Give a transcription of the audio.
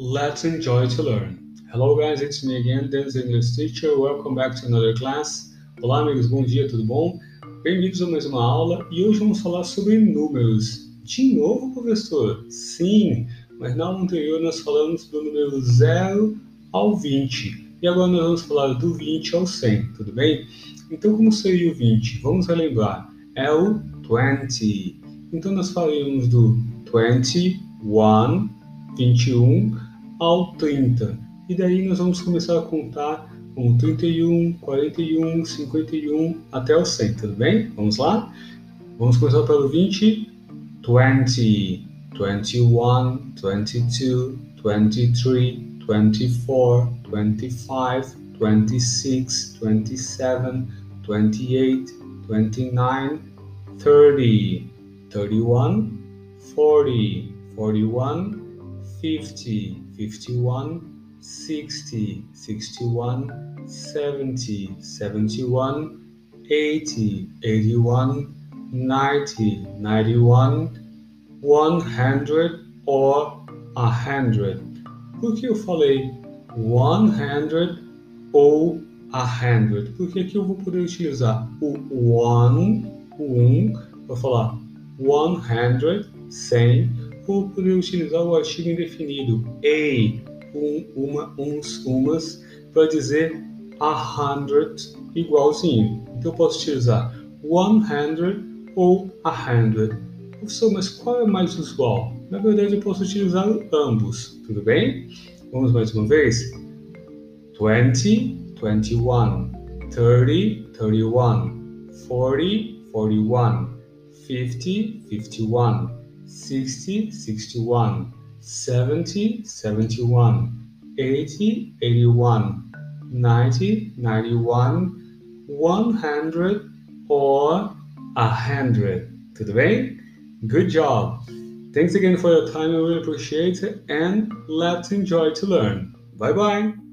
Let's enjoy to learn. Hello guys, it's me again, Dennis English teacher. Welcome back to another class. Olá amigos, bom dia, tudo bom? Bem-vindos a mais uma aula e hoje vamos falar sobre números. De novo, professor? Sim, mas na aula anterior nós falamos do número 0 ao 20 e agora nós vamos falar do 20 ao 100, tudo bem? Então, como seria o 20? Vamos relembrar, é o 20. Então, nós falaremos do 21, 21 ao 30. E daí nós vamos começar a contar com 31, 41, 51 até o 100, tudo bem? Vamos lá? Vamos começar pelo 20. 20, 21, 22, 23, 24, 25, 26, 27, 28, 29, 30, 31, 40, 41, 50, 51, 60, 61, 70, 71, 80, 81, 90, 91, 100 or 100. Por que eu falei 100 ou 100? Porque aqui eu vou poder utilizar o one, um, vou falar 100, 100, ou poder utilizar o artigo indefinido a, um, uma, uns, umas, para dizer a hundred igualzinho. Então eu posso utilizar one hundred ou a hundred. Professor, mas qual é mais usual? Na verdade eu posso utilizar ambos, tudo bem? Vamos mais uma vez? 20, 21, 30, 31, 40, 41, 50, 51, 60, 61, 70, 71, 80, 81, 90, 91, 100 or 100. Tudo bem? Good job. Thanks again for your time. I really appreciate it. And let's enjoy to learn. Bye bye.